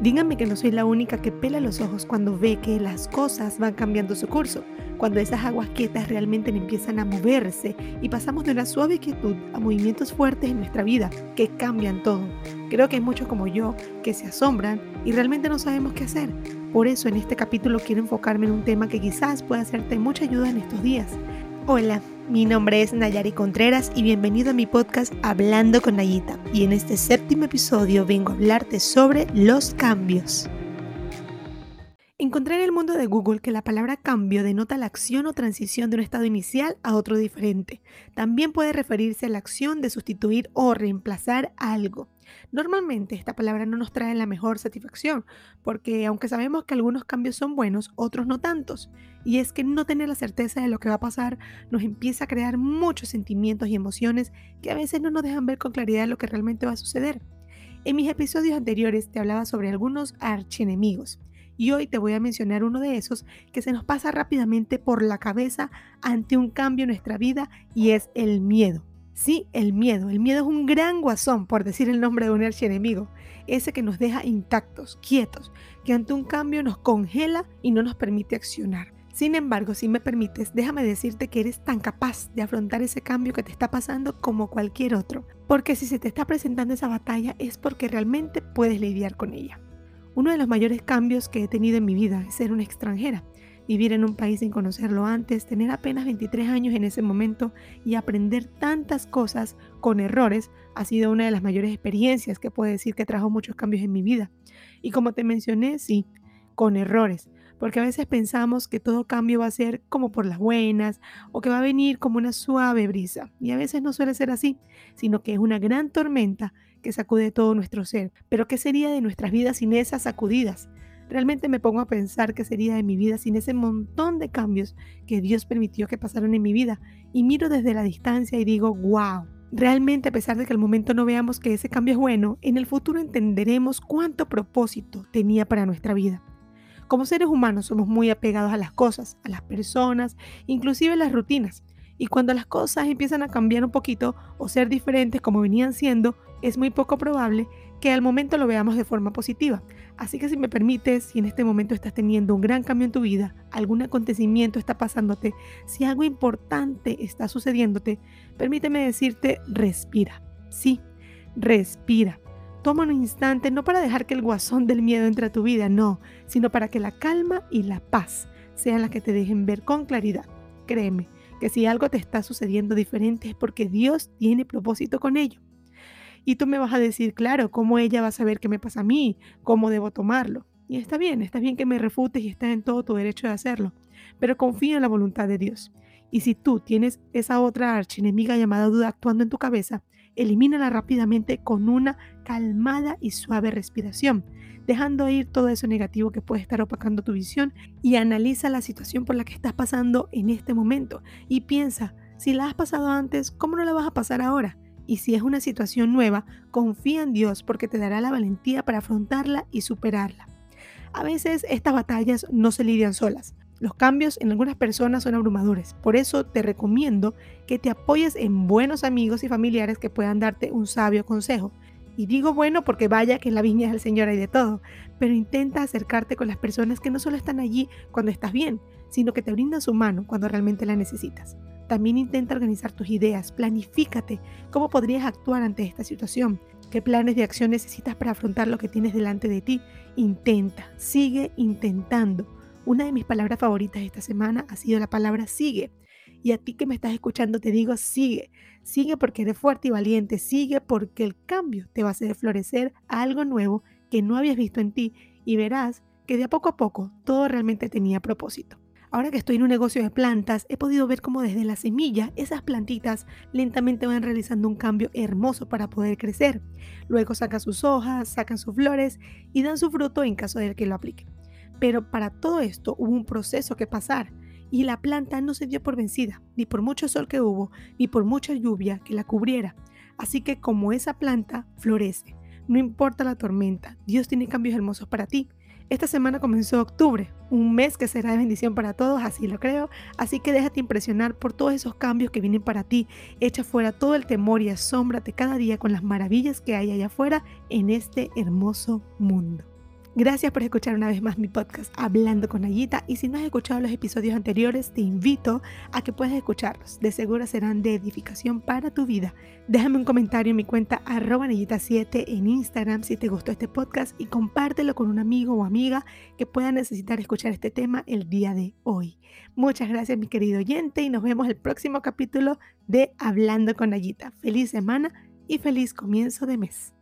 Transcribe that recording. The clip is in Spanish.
Díganme que no soy la única que pela los ojos cuando ve que las cosas van cambiando su curso, cuando esas aguas quietas realmente empiezan a moverse y pasamos de una suave quietud a movimientos fuertes en nuestra vida que cambian todo. Creo que hay muchos como yo que se asombran y realmente no sabemos qué hacer. Por eso en este capítulo quiero enfocarme en un tema que quizás pueda hacerte mucha ayuda en estos días. Hola, mi nombre es Nayari Contreras y bienvenido a mi podcast Hablando con Nayita. Y en este séptimo episodio vengo a hablarte sobre los cambios. Encontré en el mundo de Google que la palabra cambio denota la acción o transición de un estado inicial a otro diferente. También puede referirse a la acción de sustituir o reemplazar algo. Normalmente esta palabra no nos trae la mejor satisfacción, porque aunque sabemos que algunos cambios son buenos, otros no tantos. Y es que no tener la certeza de lo que va a pasar nos empieza a crear muchos sentimientos y emociones que a veces no nos dejan ver con claridad lo que realmente va a suceder. En mis episodios anteriores te hablaba sobre algunos archienemigos y hoy te voy a mencionar uno de esos que se nos pasa rápidamente por la cabeza ante un cambio en nuestra vida y es el miedo. Sí, el miedo. El miedo es un gran guasón, por decir el nombre de un archienemigo. Ese que nos deja intactos, quietos, que ante un cambio nos congela y no nos permite accionar. Sin embargo, si me permites, déjame decirte que eres tan capaz de afrontar ese cambio que te está pasando como cualquier otro. Porque si se te está presentando esa batalla es porque realmente puedes lidiar con ella. Uno de los mayores cambios que he tenido en mi vida es ser una extranjera vivir en un país sin conocerlo antes, tener apenas 23 años en ese momento y aprender tantas cosas con errores ha sido una de las mayores experiencias que puedo decir que trajo muchos cambios en mi vida. Y como te mencioné, sí, con errores, porque a veces pensamos que todo cambio va a ser como por las buenas o que va a venir como una suave brisa. Y a veces no suele ser así, sino que es una gran tormenta que sacude todo nuestro ser. Pero ¿qué sería de nuestras vidas sin esas sacudidas? Realmente me pongo a pensar qué sería de mi vida sin ese montón de cambios que Dios permitió que pasaron en mi vida y miro desde la distancia y digo, wow. Realmente a pesar de que al momento no veamos que ese cambio es bueno, en el futuro entenderemos cuánto propósito tenía para nuestra vida. Como seres humanos somos muy apegados a las cosas, a las personas, inclusive a las rutinas. Y cuando las cosas empiezan a cambiar un poquito o ser diferentes como venían siendo, es muy poco probable que al momento lo veamos de forma positiva. Así que si me permites, si en este momento estás teniendo un gran cambio en tu vida, algún acontecimiento está pasándote, si algo importante está sucediéndote, permíteme decirte, respira. Sí, respira. Toma un instante no para dejar que el guasón del miedo entre a tu vida, no, sino para que la calma y la paz sean las que te dejen ver con claridad. Créeme que si algo te está sucediendo diferente es porque Dios tiene propósito con ello. Y tú me vas a decir, claro, ¿cómo ella va a saber qué me pasa a mí? ¿Cómo debo tomarlo? Y está bien, está bien que me refutes y estás en todo tu derecho de hacerlo, pero confía en la voluntad de Dios. Y si tú tienes esa otra archienemiga llamada duda actuando en tu cabeza, elimínala rápidamente con una calmada y suave respiración, dejando ir todo eso negativo que puede estar opacando tu visión y analiza la situación por la que estás pasando en este momento y piensa, si la has pasado antes, ¿cómo no la vas a pasar ahora? Y si es una situación nueva, confía en Dios porque te dará la valentía para afrontarla y superarla. A veces estas batallas no se lidian solas. Los cambios en algunas personas son abrumadores. Por eso te recomiendo que te apoyes en buenos amigos y familiares que puedan darte un sabio consejo. Y digo bueno porque vaya que en la viña del Señor hay de todo, pero intenta acercarte con las personas que no solo están allí cuando estás bien, sino que te brindan su mano cuando realmente la necesitas. También intenta organizar tus ideas, planifícate cómo podrías actuar ante esta situación, qué planes de acción necesitas para afrontar lo que tienes delante de ti. Intenta, sigue intentando. Una de mis palabras favoritas esta semana ha sido la palabra sigue. Y a ti que me estás escuchando te digo sigue. Sigue porque eres fuerte y valiente. Sigue porque el cambio te va a hacer florecer algo nuevo que no habías visto en ti y verás que de a poco a poco todo realmente tenía propósito. Ahora que estoy en un negocio de plantas, he podido ver cómo desde la semilla esas plantitas lentamente van realizando un cambio hermoso para poder crecer. Luego sacan sus hojas, sacan sus flores y dan su fruto en caso de que lo aplique. Pero para todo esto hubo un proceso que pasar y la planta no se dio por vencida, ni por mucho sol que hubo, ni por mucha lluvia que la cubriera. Así que como esa planta florece, no importa la tormenta, Dios tiene cambios hermosos para ti. Esta semana comenzó octubre, un mes que será de bendición para todos, así lo creo. Así que déjate impresionar por todos esos cambios que vienen para ti. Echa fuera todo el temor y asómbrate cada día con las maravillas que hay allá afuera en este hermoso mundo. Gracias por escuchar una vez más mi podcast Hablando con Nayita y si no has escuchado los episodios anteriores te invito a que puedas escucharlos. De seguro serán de edificación para tu vida. Déjame un comentario en mi cuenta arroba 7 en Instagram si te gustó este podcast y compártelo con un amigo o amiga que pueda necesitar escuchar este tema el día de hoy. Muchas gracias mi querido oyente y nos vemos el próximo capítulo de Hablando con Nayita. Feliz semana y feliz comienzo de mes.